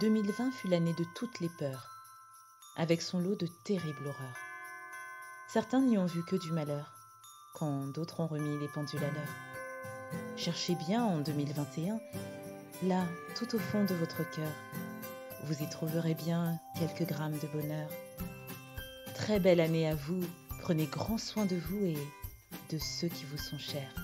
2020 fut l'année de toutes les peurs, avec son lot de terribles horreurs. Certains n'y ont vu que du malheur, quand d'autres ont remis les pendules à l'heure. Cherchez bien en 2021, là, tout au fond de votre cœur, vous y trouverez bien quelques grammes de bonheur. Très belle année à vous, prenez grand soin de vous et de ceux qui vous sont chers.